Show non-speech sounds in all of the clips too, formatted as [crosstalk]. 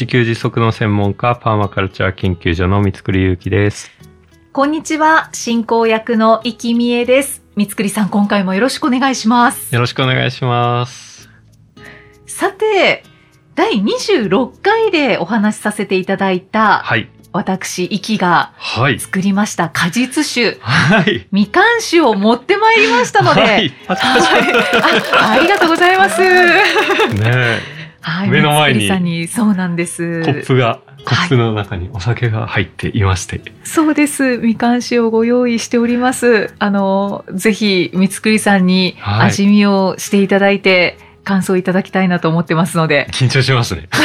自給自足の専門家、パーマカルチャー研究所の三つくりゆうきです。こんにちは、進行役の生きみえです。三つくりさん、今回もよろしくお願いします。よろしくお願いします。さて、第26回でお話しさせていただいた、はい。私、生きがはい。作りました果実酒、はい。みかん酒を持ってまいりましたので、はい。パチパチあありがとうございます。ねはい、目の前にそうなんです。え、コップが、コップの中にお酒が入っていまして。そうです。みかん酒をご用意しております。あの、ぜひ、三つくりさんにはい味見をしていただいて、感想いただきたいなと思ってますので、緊張しますね。[laughs]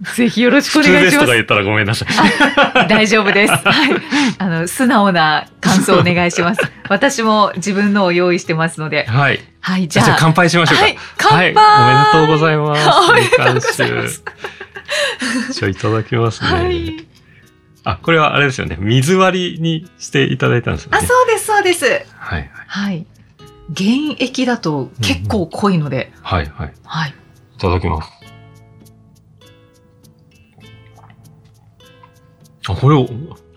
[laughs] ぜひよろしくお願いします。ですとか言ったらごめんなさい。大丈夫です。はい。[laughs] あの、素直な感想をお願いします。私も自分のを用意してますので。はい。はい、じゃあ。じゃあ乾杯しましょうか。はい乾杯はい。おめでとうございます。おめでとうございますじゃあいただきますね。はい。あ、これはあれですよね。水割りにしていただいたんですよね。あ、そうです、そうです。はい。はい。原液だと結構濃いので、はい。はい。はい。いただきます。あ、これを、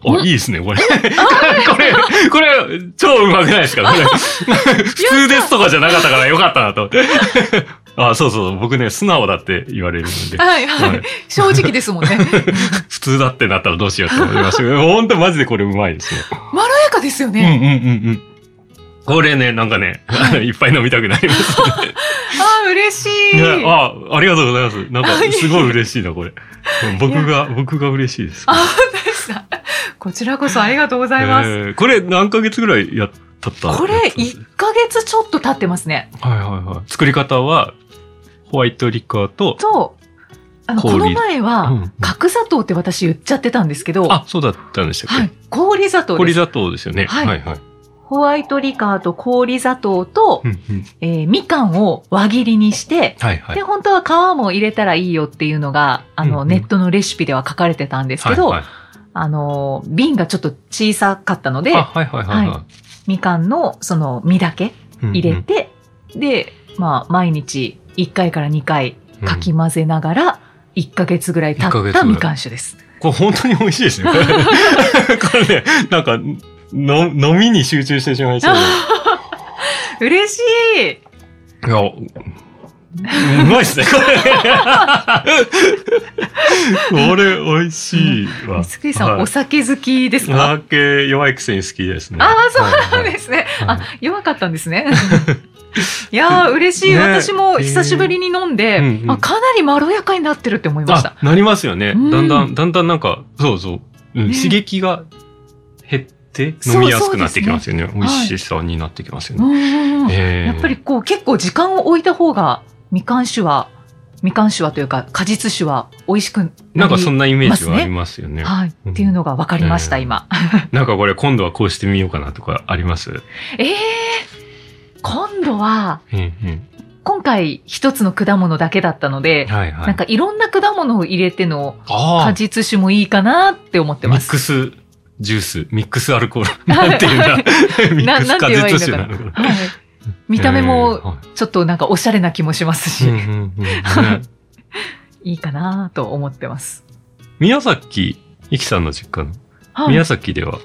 あ、いいですね、これ。[laughs] これ、これ、超うまくないですか？普通ですとかじゃなかったからよかったなと。[laughs] あ、そうそう、僕ね、素直だって言われるので。はい、ははいい。正直ですもんね。[laughs] 普通だってなったらどうしようと思いましたけど、本当マジでこれうまいですよ。まろやかですようんうんね。うんうん。これね、なんかね、いっぱい飲みたくなりますね。あ、嬉しい。ねあ、ありがとうございます。なんか、すごい嬉しいな、これ。僕が、僕が嬉しいです。あ、本当ですか。こちらこそありがとうございます。えーこれ何ヶ月ぐらいやったったこれ、1ヶ月ちょっと経ってますね。はいはいはい。作り方は、ホワイトリカーと、と、あの、こ氷の前はん、角砂糖って私言っちゃってたんですけど、あ、そうだったんでしたっけ、はい、氷砂糖です。氷砂糖ですよね。はいはいはい。ホワイトリカーと氷砂糖とう、んうんえーみかんを輪切りにして、はいはい。で、本当は皮も入れたらいいよっていうのが、あの、うんうんネットのレシピでは書かれてたんですけど、はいはいあの、瓶がちょっと小さかったので、あ、はいはいはいはみかんのその実だけい。うん入れて、で、まあ、毎日1回から2回うんかき混ぜながら、1ヶ月ぐらい経ったみかん酒です。これ本当に美味しいですね。[laughs] これね、なんか、の飲みに集中してしまいそうで。[laughs] 嬉しいいや、うまいっすね、これ。これ、美味しいわ。つくりさん、はいお酒好きですおか？酒弱いくせに好きですね。ああ、そうなんはいですね。はいあ、弱かったんですね。[laughs] いやー、嬉しい。ね私も久しぶりに飲んで、あ、かなりまろやかになってるって思いましたあ。、なりますよね。うんだんだん、だんだんなんか、そうそう、刺激が減ってそう飲みやすくなってきますよね。美味しさになってきますようね。やっぱりこう結構時間を置いた方が、みかん酒は、みかん酒はというか果実酒は美味しくなりなんかそんなイメージはありますよね。はい。うんっていうのが分かりました、えー今。[laughs] なんかこれ今度はこうしてみようかなとかあります？ええ今度は、うんうん。今回一つの果物だけだったので、はいはい。なんかいろんな果物を入れての果実酒もいいかなって思ってミッます。クスジュース、ミックスアルコール。[laughs] なんていうんだ。[laughs] ミックス果実酒なのかな。はい。見た目えーもはちょっとなんかおしゃれな気もしますし、いいかなと思ってます。宮崎、いきさんの実家のはい宮崎では、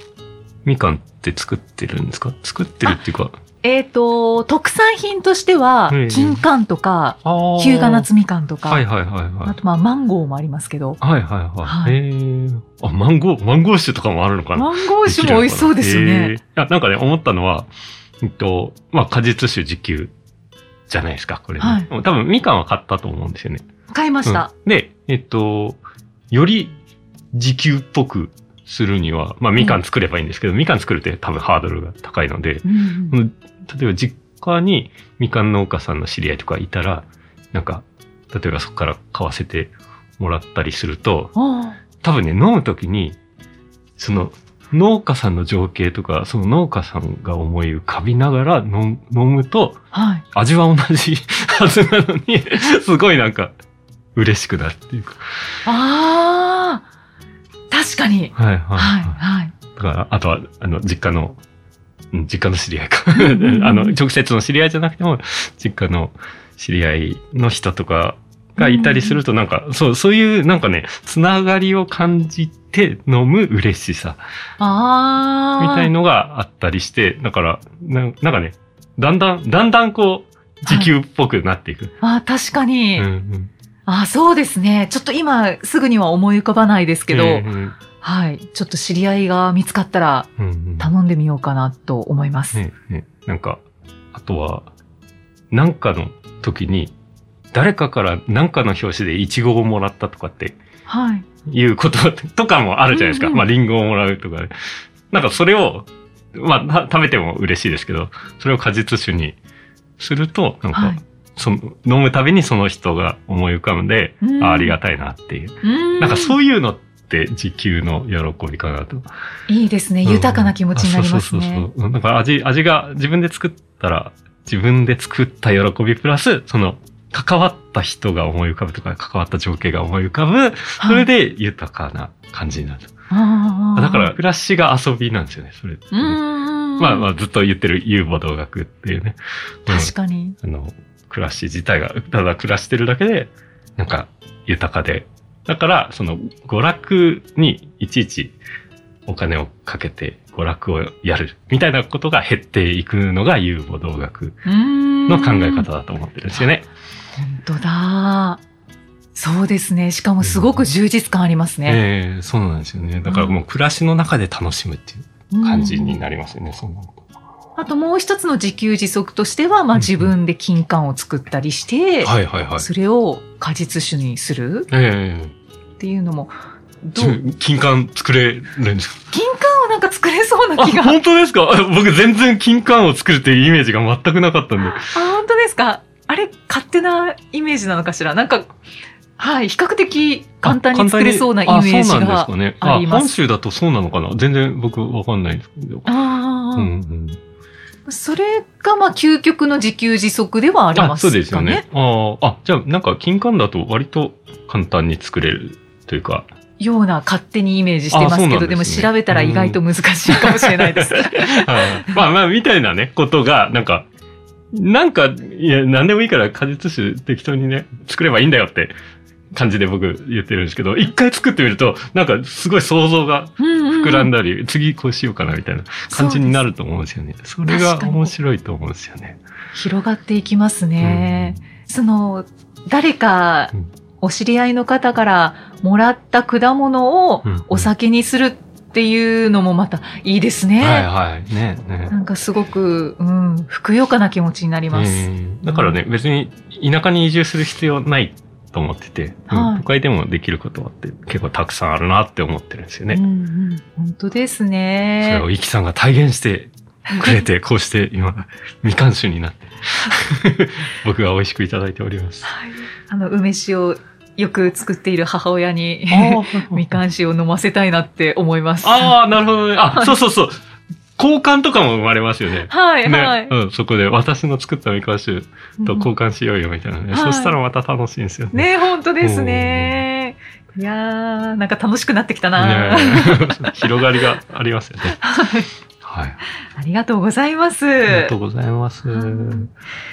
みかんって作ってるんですか？作ってるっていうか。えっ、と、特産品としてはええ、金柑とか、日向夏みかんとか、はいはいはいはい。あとまあマンゴーもありますけど、はいはいはい。はい。へー。あ、マンゴー、マンゴー酒とかもあるのかな？マンゴー酒も美味しそうですよね。へー。あなんかね、思ったのは、えっと、まあ、果実酒自給じゃないですか、これ、ね。はい。多分、みかんは買ったと思うんですよね。買いました。うん。で、えっと、より自給っぽくするには、まあ、みかん作ればいいんですけど、みかん作るって多分ハードルが高いので、うんうん例えば実家にみかん農家さんの知り合いとかいたら、なんか、例えばそこから買わせてもらったりすると、あ多分ね、飲むときに、その、農家さんの情景とか、その農家さんが思い浮かびながら飲飲むと、はい。味は同じ [laughs] はずなのに、すごいなんか、嬉しくなるっていうか。ああ、確かに。はいはい、はい、はい。だから、あとは、あの、実家の、うん実家の知り合いか。[laughs] あの、直接の知り合いじゃなくても、実家の知り合いの人とかがいたりすると、なんか、そう、そういう、なんかね、つながりを感じて飲む嬉しさ、ああ。みたいのがあったりして、だから、ななんかね、だんだん、だんだんこう、時給っぽくなっていく。あー確かに。うんうんあーそうですね。ちょっと今すぐには思い浮かばないですけど、うんはい。ちょっと知り合いが見つかったらうんうん頼んでみようかなと思います。ねねなんか、あとは、なんかの時に、誰かからなんかの表紙でイチゴをもらったとかってはい。いうこととかもあるじゃないですか。うんうんまあ、リンゴをもらうとかで。なんかそれを、まあ、た食べても嬉しいですけど、それを果実酒にすると、なんか、はい。その飲むたびにその人が思い浮かんで、うんあありがたいなっていう。うんなんかそういうのって時給の喜びかなと。いいですね。豊かな気持ちになりますね。そうそうそう。なんか味、味が自分で作ったら、自分で作った喜びプラス、その、関わった人が思い浮かぶとか、関わった情景が思い浮かぶ、それで豊かな感じになる。あーだから、、暮らしが遊びなんですよね、それ。まあまあ、ずっと言ってる遊母道学っていうね。うん確かに。あの、暮らし自体が、ただ暮らしてるだけで、なんか、豊かで。だから、その、娯楽にいちいちお金をかけて娯楽をやる、みたいなことが減っていくのが遊母道学のの考え方だと思ってるんですよね。本当だ。そうですね。しかもすごく充実感ありますね。ええそうなんですよね。だからもう暮らしの中で楽しむっていう感じになりますよね、そんなの。あともう一つの自給自足としては、まあうん自分で金柑を作ったりして、はいはいはい。それを果実酒にする？ええっていうのも、ど自う分金柑作れるんですか？金柑をなんか作れそうなあ、気が。あ、本当ですか？あ僕全然金柑を作るっていうイメージが全くなかったんで。本当ですか？あれ、勝手なイメージなのかしら？なんか、はい、比較的簡単に作れそうなイメージあそうなんですがかね。あります。本州だとそうなのかな？全然僕わかんないんですけど。ああ、うんうん、それがまあ究極の自給自足ではありますかね。そうですよね。あーあ、じゃあなんか金柑だと割と簡単に作れるというか。ような勝手にイメージしてますけど、ですねでも調べたら意外と難しいかもしれないです。[laughs] はいまあまあ、みたいなね、ことが、なんか、なんか、いや、なんでもいいから果実酒適当にね、作ればいいんだよって感じで僕言ってるんですけど、一回作ってみると、なんかすごい想像が膨膨らんだり、次こうしようかなみたいな感じになると思うんですよね。それが面白いと思うんですよね。広がっていきますね。その、誰かうん、お知り合いの方からもらった果物をうんお酒にするっていうのもまたいいですね。はいはい。ね、ね。なんかすごく、うん、ふくよかな気持ちになります。えーだからね、別に田舎に移住する必要ないと思ってて、うんはい都会でもできることはって結構たくさんあるなって思ってるんですよね。うんうん、本当ですそれねを。イキさんが体現してくれて、こうして今、みかん酒になって、[laughs] 僕が美味しくいただいております。はいあの、梅酒をよく作っている母親に、みかん酒を飲ませたいなって思います。ああ、なるほどね。あ、そうそうそう。交換とかも生まれますよね。はい、はいね、。うん、そこで私の作ったみかん酒と交換しようよみたいなね。はいそしたらまた楽しいんですよね。ね本当ですね。いやー、なんか楽しくなってきたな。ね [laughs] 広がりがありますよね。[laughs] はい。ありがとうございます。ありがとうございます。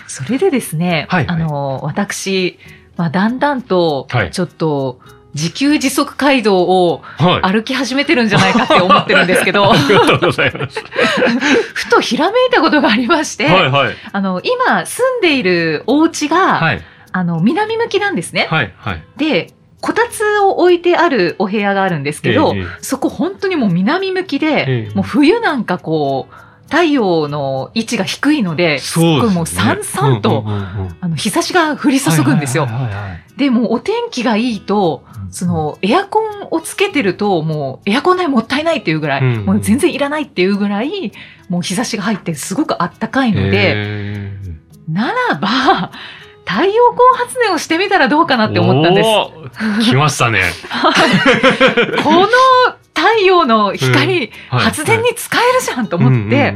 それでですね、はいあの、私、まあ、だんだんとはい、ちょっと、自給自足街道をはい。歩き始めてるんじゃないかって思ってるんですけど [laughs] あ、りがとうございます。[laughs] ふとひらめいたことがありまして、はいはい。あの、今住んでいるお家が、はい。あの、南向きなんですね。はい。はい。で、こたつを置いてあるお部屋があるんですけど、ええそこ本当にもう南向きで、ええもう冬なんかこう、太陽の位置が低いので、すっごいもうさんさんと、あの、日差しが降り注ぐんですよ。はいはいはいはいで、もうお天気がいいと、そ、の、エアコンをつけてると、もう、エアコン代もったいないっていうぐらい、うんもう全然いらないっていうぐらい、もう日差しが入ってすごくあったかいので、えならば、太陽光発電をしてみたらどうかなって思ったんです。来ましたね。[laughs] この太陽の光、はい。発電に使えるじゃんと思って、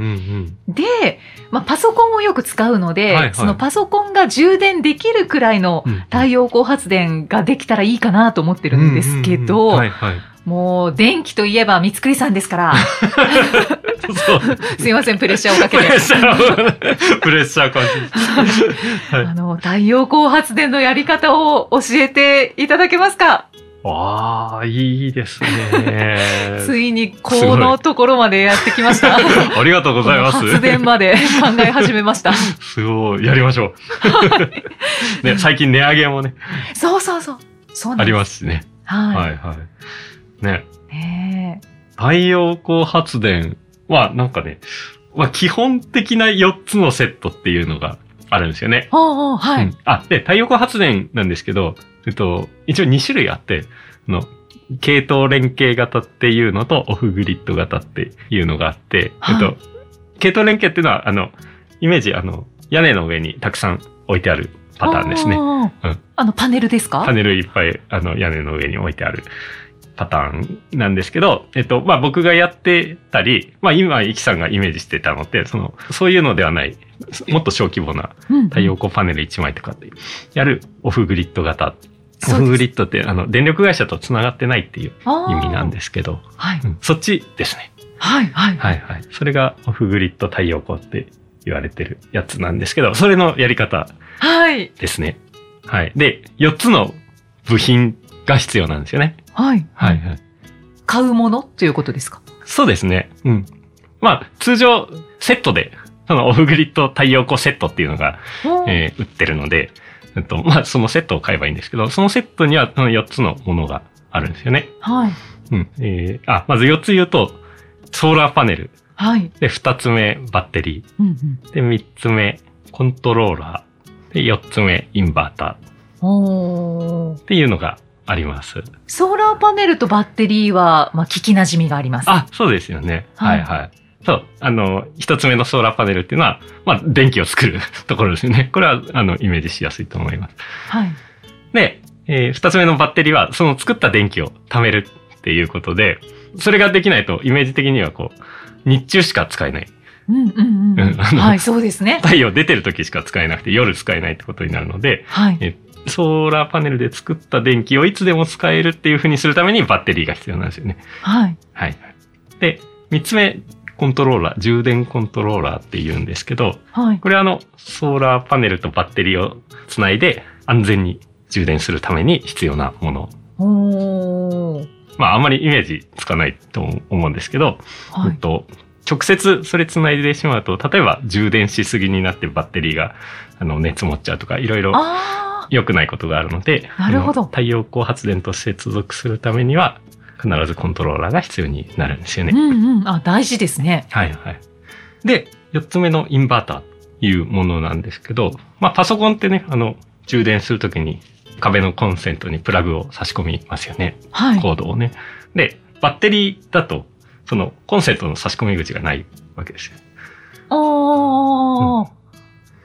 で、まあ、パソコンをよく使うので、はいはい。そのパソコンが充電できるくらいの太陽光発電ができたらいいかなと思ってるんですけど。もう電気といえば三つくりさんですから。[laughs] すいません、プレッシャーをかけて。プレッ。シャーを、プレッシャー感じ。[laughs] はい。あの、太陽光発電のやり方を教えていただけますか？ああ、いいですね。ついにこのところまでやってきました。ありがとうございます。発電まで考え始めました。すごい、やりましょう。ね、最近値上げもね、そうそうそう。そうありす。ますしね。ははいはい。ね、い。ねえ太陽光発電はなんかね、まあ、基本的な4つのセットっていうのがあるんですよね。おうおうはい。うんあ、で、太陽光発電なんですけど、えっと、一応2種類あって、あの、系統連携型っていうのとオフグリッド型っていうのがあって、はいえっと、系統連携っていうのは、あの、イメージ、あの、屋根の上にたくさん置いてあるパターンですね。うんあの、パネルですか？パネルいっぱい、あの、屋根の上に置いてあるパターンなんですけど、えっと、まあ、僕がやってたり、まあ、今、イキさんがイメージしてたのって、その、そういうのではない、もっと小規模なうん太陽光パネル1枚とかってやるオフグリッド型。オフグリッドって、あの、電力会社と繋がってないっていう意味なんで。ですけど、はい。うんそっちですね。はい。はい。はいはい。それがオフグリッド太陽光って言われてるやつなんですけど、それのやり方はい。ですね。はい。で、4つの部品が必要なんですよね。はい。はいはい。買うものということですか？そうですね。うん。まあ、通常、セットで、そのオフグリッド太陽光セットっていうのが、えー売ってるので、えっと、まあ、そのセットを買えばいいんですけど、そのセットにはその4つのものがあるんですよね。はい。うん。えーあ、まず4つ言うと、ソーラーパネル。はい。で、2つ目、バッテリうんうん。ー。で、3つ目、コントローラー。で、4つ目、インバーター。おーっていうのがあります。ソーラーパネルとバッテリーは、まあ、聞き馴染みがあります。あ、そうですよね。ははいいはい。そう。あの、一つ目のソーラーパネルっていうのは、まあ、電気を作るところですよね。これは、あの、イメージしやすいと思います。はい。で、えー二つ目のバッテリーは、その作った電気を貯めるっていうことで、それができないと、イメージ的にはこう、日中しか使えない。うんうんうん。はい、そうですね。太陽出てる時しか使えなくて、夜使えないってことになるので、はい。えソーラーパネルで作った電気をいつでも使えるっていう風にするためにバッテリーが必要なんですよね。はい。はい。で、三つ目、コントローラー、充電コントローラーって言うんですけど、はい。これはあの、ソーラーパネルとバッテリーをつないで安全に充電するために必要なもの。おー。まあ、あんまりイメージつかないと思うんですけど、はい。えっと、直接それつないでしまうと、例えば充電しすぎになってバッテリーが、あの、熱持っちゃうとか、いろいろあ良くないことがあるので、なるほど太陽光発電と接続するためには、必ずコントローラーが必要になるんですよー。ね。うんうん。あ、大事ですね。はいはい。で、四つ目のインバーターというものなんですけど、まあパソコンってね、あの、充電するときに壁のコンセントにプラグを差し込みますよね。はい。コードをね。で、バッテリーだと、そのコンセントの差し込み口がないわけですよ。おー。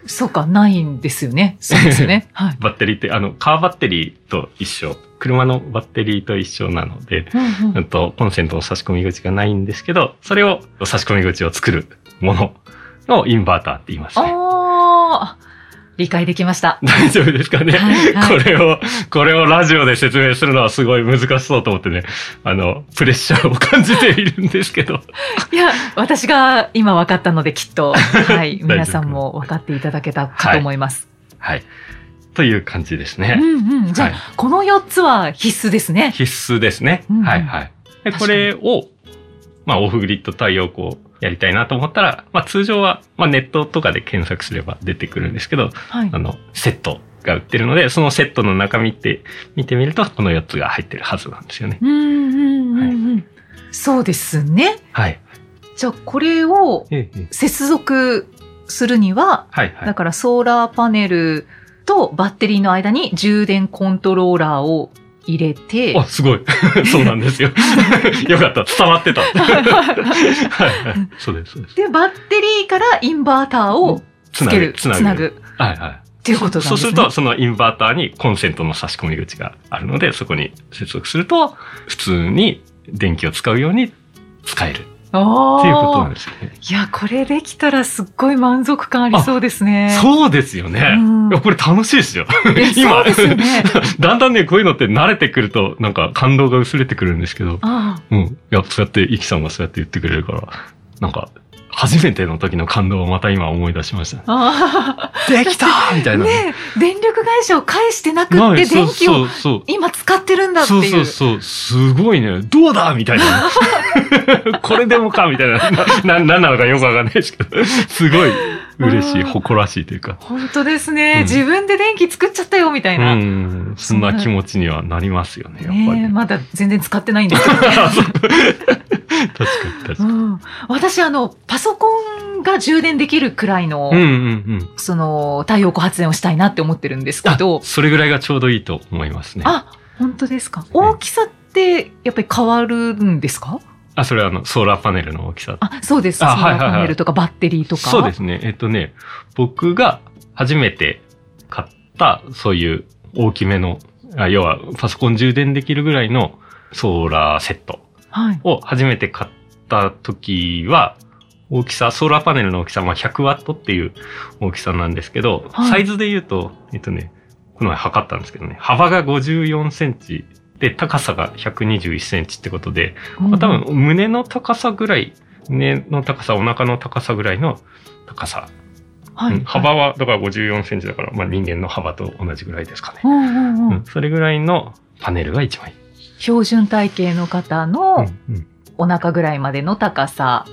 そうか、ないんですよね。そうですよね。[laughs] はい。バッテリーって、あの、カーバッテリーと一緒。車のバッテリーと一緒なので、うんううんんと、コンセントの差し込み口がないんですけど、それを差し込み口を作るものをインバーターって言いますね。あー。理解できました。大丈夫ですかね、はいはいこれを、これをラジオで説明するのはすごい難しそうと思ってね、あの、プレッシャーを感じているんですけど。[laughs] いや、私が今分かったのできっと、[laughs] はい、夫皆さんも分かっていただけたかと思います。はい。という感じですね。うんうん。じゃあ、はいこの4つは必須ですね。必須ですね。うんうんはいはい。で、これを、まあ、オフグリッド太陽光やりたいなと思ったら、まあ、通常は、まあ、ネットとかで検索すれば出てくるんですけど、はいあ。の、セットが売ってるので、そのセットの中身って見てみると、この4つが入ってるはずなんですよね。うんうんうんうん。そうですね。はい。じゃあ、これをええ接続するには、はいはいだ。からソーラーパネルとバッテリーの間に充電コントローラーを入れて、あ、すごい。[laughs] そうなんですよ。[laughs] よかった。伝わってた。[laughs] はいはい。そうです。で、バッテリーからインバーターをつける、つなぐ。つなぐ。はいはい。っていうことなんですね。そうすると、そのインバーターにコンセントの差し込み口があるので、そこに接続すると、普通に電気を使うように使えるってあいうことなんあ。ですよね。いや、これできたらすっごい満足感ありそうですね。そうですよね。うんこれ楽しいですよ。えそうですよね。[laughs] だんだんね、こういうのって慣れてくると、なんか感動が薄れてくるんですけど、あうん。いや、そうやって、イキさんがそうやって言ってくれるから、なんか、初めての時の感動をまた今思い出しましたできたーみたあ。いな。ねえ電力会社を返してなくってはい電気をそうそう今使ってるんだってそういう。そうそう。すごいね。どうだ？みたいな。[laughs] これでもか？みたいな。な、な、なんなのかよくわかんないですけど。すごい嬉しい、うん誇らしいというか。本当ですね、うん自分で電気作っちゃったよみたいうな。ん。そんな気持ちにはなりますよね、やっぱり。まだ全然使ってないんですけどね。[laughs] 確かに。うん、私あのパソコンが充電できるくらいの、うんうんうん。その太陽光発電をしたいなって思ってるんですけど。あそれぐらいがちょうどいいと思いますね。あ本当ですか。大きさってやっぱり変わるんですか？あ、それはあの、ソーラーパネルの大きさ。あそうです。ソーラーパネルとかバッテリーとか。そうですね。えっとね、僕が初めて買った、そういう大きめの、あ要はパソコン充電できるぐらいのソーラーセットはい。を初めて買った時は、大きさ、ソーラーパネルの大きさ、まあ100ワットっていう大きさなんですけど、はい。サイズで言うと、えっとね、この前測ったんですけどね、幅が54センチで、高さが121センチってことで、まあ、多分胸の高さぐらい、胸の高さ、お腹の高さぐらいの高さ。はい。うん。幅はだから54センチだから、まあ、人間の幅と同じぐらいですかね。うんうんうん。うん。それぐらいのパネルが一番いい。標準体型の方のうんうんお腹ぐらいまでの高さ。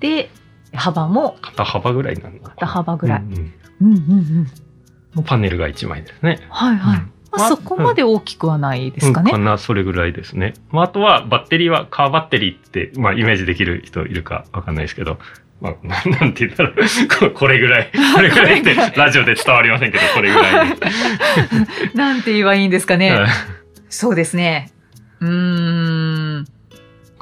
で幅も。肩幅ぐらいなの肩幅ぐらい。うんうん。うんうんパネルが一枚ですね。はいはい、うん。まあ、そこまで大きくはないですかね、うん。かな、それぐらいですね。まあ、あとは、バッテリーは、カーバッテリーって、まあ、イメージできる人いるかわかんないですけど、まあ、な [laughs] なんて言ったら、ここれぐらい、[laughs] これぐらいって、ラジオで伝わりませんけど、これぐらいで。[laughs] なんて言えばいいんですかね、はい。そうですね。うーん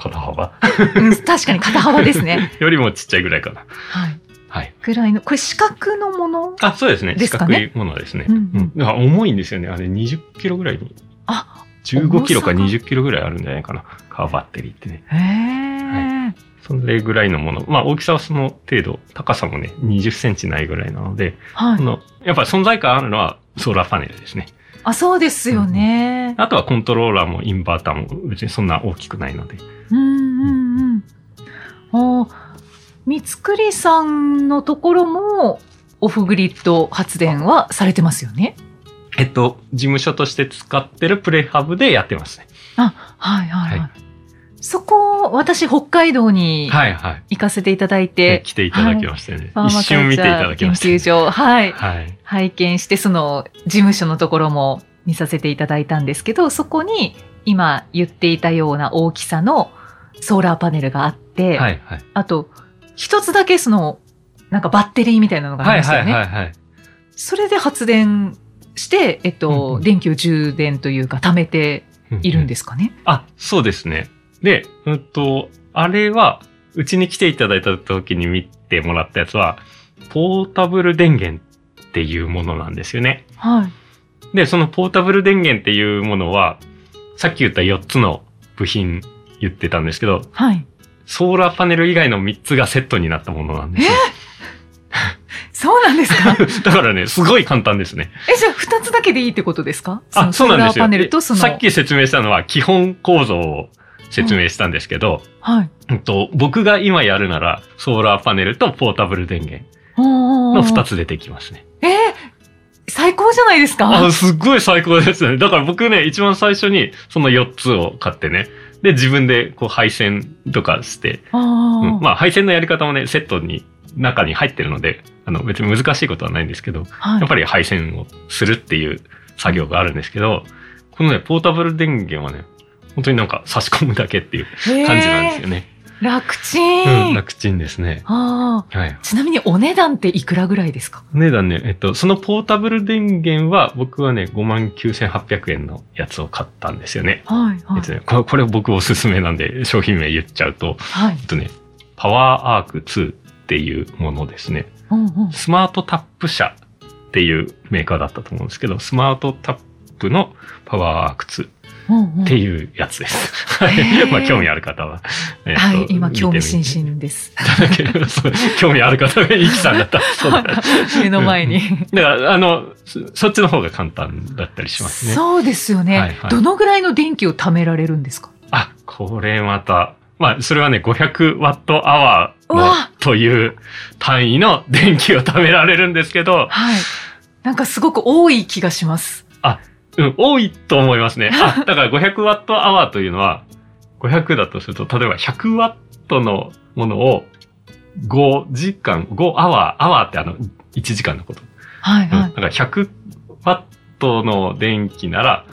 肩幅うん確かに肩幅ですね [laughs] よりもちっちゃいぐらいかな。はいはい。ぐらいのこれ四角のものあ、そうですね。四角いものですね。うんうん重いんですよね。あれ20キロぐらいに。あ15キロか重さが20キロぐらいあるんじゃないかな。カーバッテリーってね。へえ、それぐらいのもの。まあ大きさはその程度、高さもね、20センチないぐらいなので、はいこのやっぱり存在感あるのはソーラーパネルですね。あそうですよね。あとはコントローラーもインバーターも別にそんな大きくないので。うんうんうん。あ三つくりさんのところもオフグリッド発電はされてますよね。えっと、事務所として使ってるプレハブでやってますね。あはいはいはい、はそこ私北海道にはいはい。行かせていただいでて、来ていただきましてね。パーマカル一瞬見ていただきました。究所はいはい。拝見してその事務所のところも見させていただいたんですけどそこに今言っていたような大きさのソーラーパネルがあって、はいはい。あと一つだけそのなんかバッテリーみたいなのがありはいはいましたよね。はいはい。それで発電して、えっとうんうん電気を充電というか貯めているんですかね。あ、そうですね。で、うんと、あれは、うちに来ていただいた時に見てもらったやつは、ポータブル電源っていうものなんですよね。はい。で、そのポータブル電源っていうものは、さっき言った4つの部品言ってたんですけど、はい。ソーラーパネル以外の3つがセットになったものなんですよ。[laughs] そうなんですか？[laughs] だからね、すごい簡単ですね。え、じゃあ二つだけでいいってことですか？あ、そうなんですよ。ソーラーパネルとその。さっき説明したのは基本構造を説明したんですけど、はい。うんと、僕が今やるなら、ソーラーパネルとポータブル電源のの2つ出てきますね。えー最高じゃないですか？あ、すっごい最高ですね。だから僕ね、一番最初にその4つを買ってね、で、自分でこう配線とかして、うん。まあ配線のやり方もね、セットに、中に入ってるので、あの別に難しいことはないんですけど、はい。やっぱり配線をするっていう作業があるんですけど、このね、ポータブル電源はね、本当になんか差し込むだけっていう感じなんですよね。楽ちん。うん、楽ちんですね。はい。ちなみにお値段っていくらぐらいですか？お値段ね、えっと、そのポータブル電源は僕はね、59,800円のやつを買ったんですよね。はい、はいえっと。ね、これこれ僕おすすめなんで商品名言っちゃうと、はいえっ。とね、パワーアーク2っていうものですね。うんうん。スマートタップ社っていうメーカーだったと思うんですけど、スマートタップのパワーアーク2ってういうやつです。はいまあ興味ある方は。えっとはい、今興味津々です。[laughs] 興味ある方がイキさんだったら、[laughs] そうだ。目の前に。だから、あの、そそっちの方が簡単だったりしますね。そうですよね、はいはいどのぐらいの電気を貯められるんですか？あ、これまた、まあ、それはね、500ワットアワーのという単位の電気を貯められるんですけど、はい。なんかすごく多い気がします。うん、多いと思いますね。[laughs] あ、だから500ワットアワーというのは、500だとすると、例えば100ワットのものを5時間、5アワー、アワーってあの、1時間のこと。うん、はいはい。だから100ワットの電気なら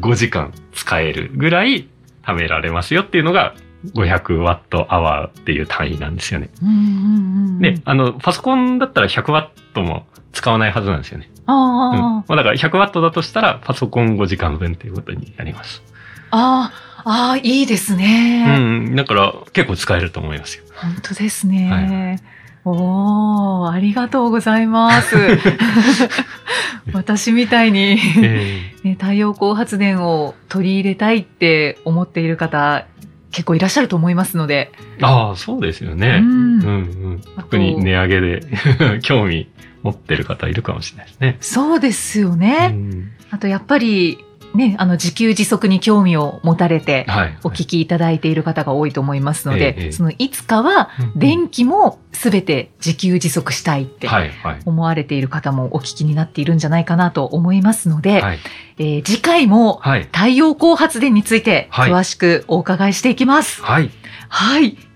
5時間使えるぐらい貯められますよっていうのが500ワットアワーっていう単位なんですよね。うんうんうんうんで、あの、パソコンだったら100ワットも使わないはずなんですよね。うん。あまあだから100ワットだとしたらパソコン5時間分っていうことになります。あ、ああ、ああ、いいですうね。ん。だから結構使えると思いますよ。本当ですね。おー、ありがとうございます。[laughs] 私みたいに、えね、太陽光発電を取り入れたいって思っている方、結構いらっしゃると思いますので。ーああ、そうですよね。うんうんうん。あと特に値上げで [laughs] 興味持ってる方いるかもしれないですね。そうですようね。んあとやっぱり、ね、あの自給自足に興味を持たれて、はい。お聞きいただいている方が多いと思いますので、ええそのいつかはうん電気もすべて自給自足したいってはい、はい。思われている方もお聞きになっているんじゃないかなと思いますので、はい。えー次回もはい。太陽光発電についてはい詳しくお伺いしていきます。はい。はい。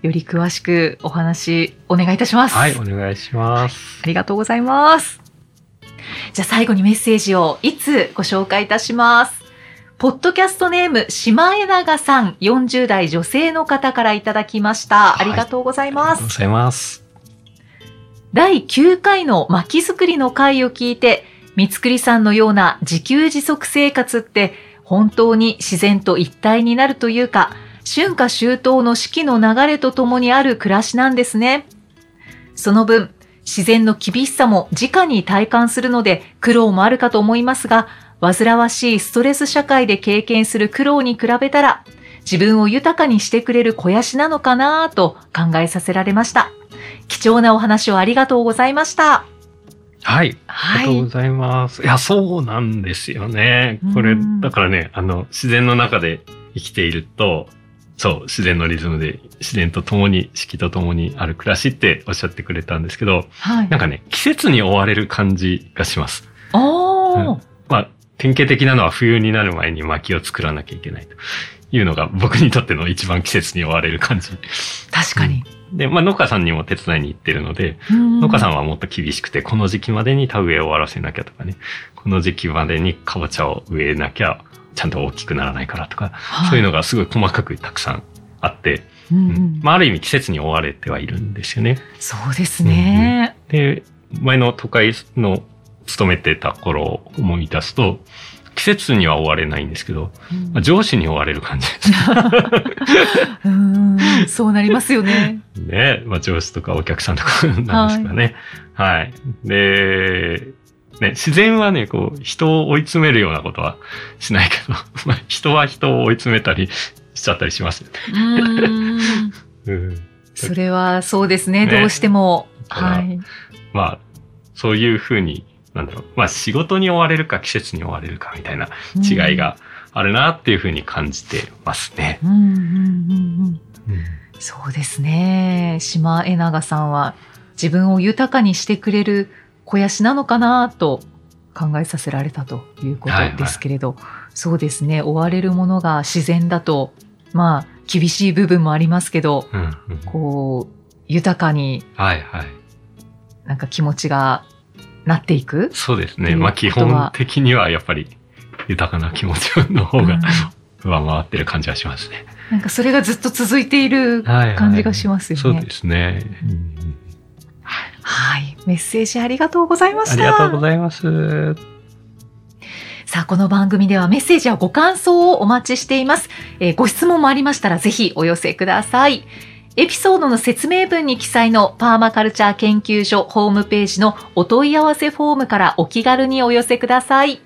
より詳しくお話お願いいたします。はい、お願いします。ありがとうございます。じゃあ最後にメッセージをいつご紹介いたします。ポッドキャストネーム、シマエナガさん、40代女性の方からいただきました。ありがとうございあります。がとうございます。第9回の薪作りの回を聞いて、三つくりさんのような自給自足生活って本当に自然と一体になるというか、春夏秋冬の四季の流れとともにある暮らしなんですね。その分、自然の厳しさも直に体感するので苦労もあるかと思いますが、煩わしいストレス社会で経験する苦労に比べたら、自分を豊かにしてくれる肥やしなのかなぁと考えさせられました。貴重なお話をありがとうございました。はい。あはい。りがとうございます。いや、そうなんですよね。これう、んだからね、あの、自然の中で生きていると、そう、自然のリズムで、自然と共に、四季と共にある暮らしっておっしゃってくれたんですけど、はい。なんかね、季節に追われる感じがします。おー、うんまあ、典型的なのは冬になる前に薪を作らなきゃいけないというのが僕にとっての一番季節に追われる感じ。確かに。で、まあ農家さんにも手伝いに行ってるので、農農家さんはもっと厳しくて、この時期までに田植えを終わらせなきゃとかね、この時期までにかぼちゃを植えなきゃちゃんと大きくならないからとか、そういうのがすごい細かくたくさんあって、うんううんんまあある意味季節に追われてはいるんですよね。そうですね。で、前の都会の勤めてた頃を思い出すと、季節には追われないんですけど、うんまあ、上司に追われる感じですうんそうなりますよね。[laughs] ね。まあ、上司とかお客さんとかなんですかね。はい。で、ね、自然はね、こう、人を追い詰めるようなことはしないけど、[laughs] まあ、人は人を追い詰めたり [laughs] しちゃったりしますよね。うん [laughs] うん。それはそうですね。ねどうしても。はい。まあ、そういうふうに、なんだろう。まあ、仕事に追われるか季節に追われるかみたいな違いがあるなっていうふうに感じてますね。うん。うんうんうんそうですね。島江長さんは自分を豊かにしてくれる肥やしなのかなと考えさせられたということですけれど、そうですね。追われるものが自然だと、まあ、厳しい部分もありますけど、うんうんこう、豊かにはいはい。なんか気持ちがなっていく。そうですね。まあ基本的にはやっぱり豊かな気持ちの方がうん上回ってる感じはしますね。なんかそれがずっと続いているはいはい感じがしますよね。そうですね。うんはい。メッセージありがとうございました。ありがとうございます。さあ、この番組ではメッセージやご感想をお待ちしています。えーご質問もありましたらぜひお寄せください。エピソードの説明文に記載のパーマカルチャー研究所ホームページのお問い合わせフォームからお気軽にお寄せください。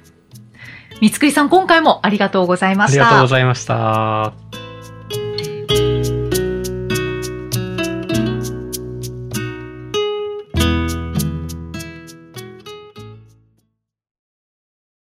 三つくりさん、今回もありがとうございました。ありがとうございました。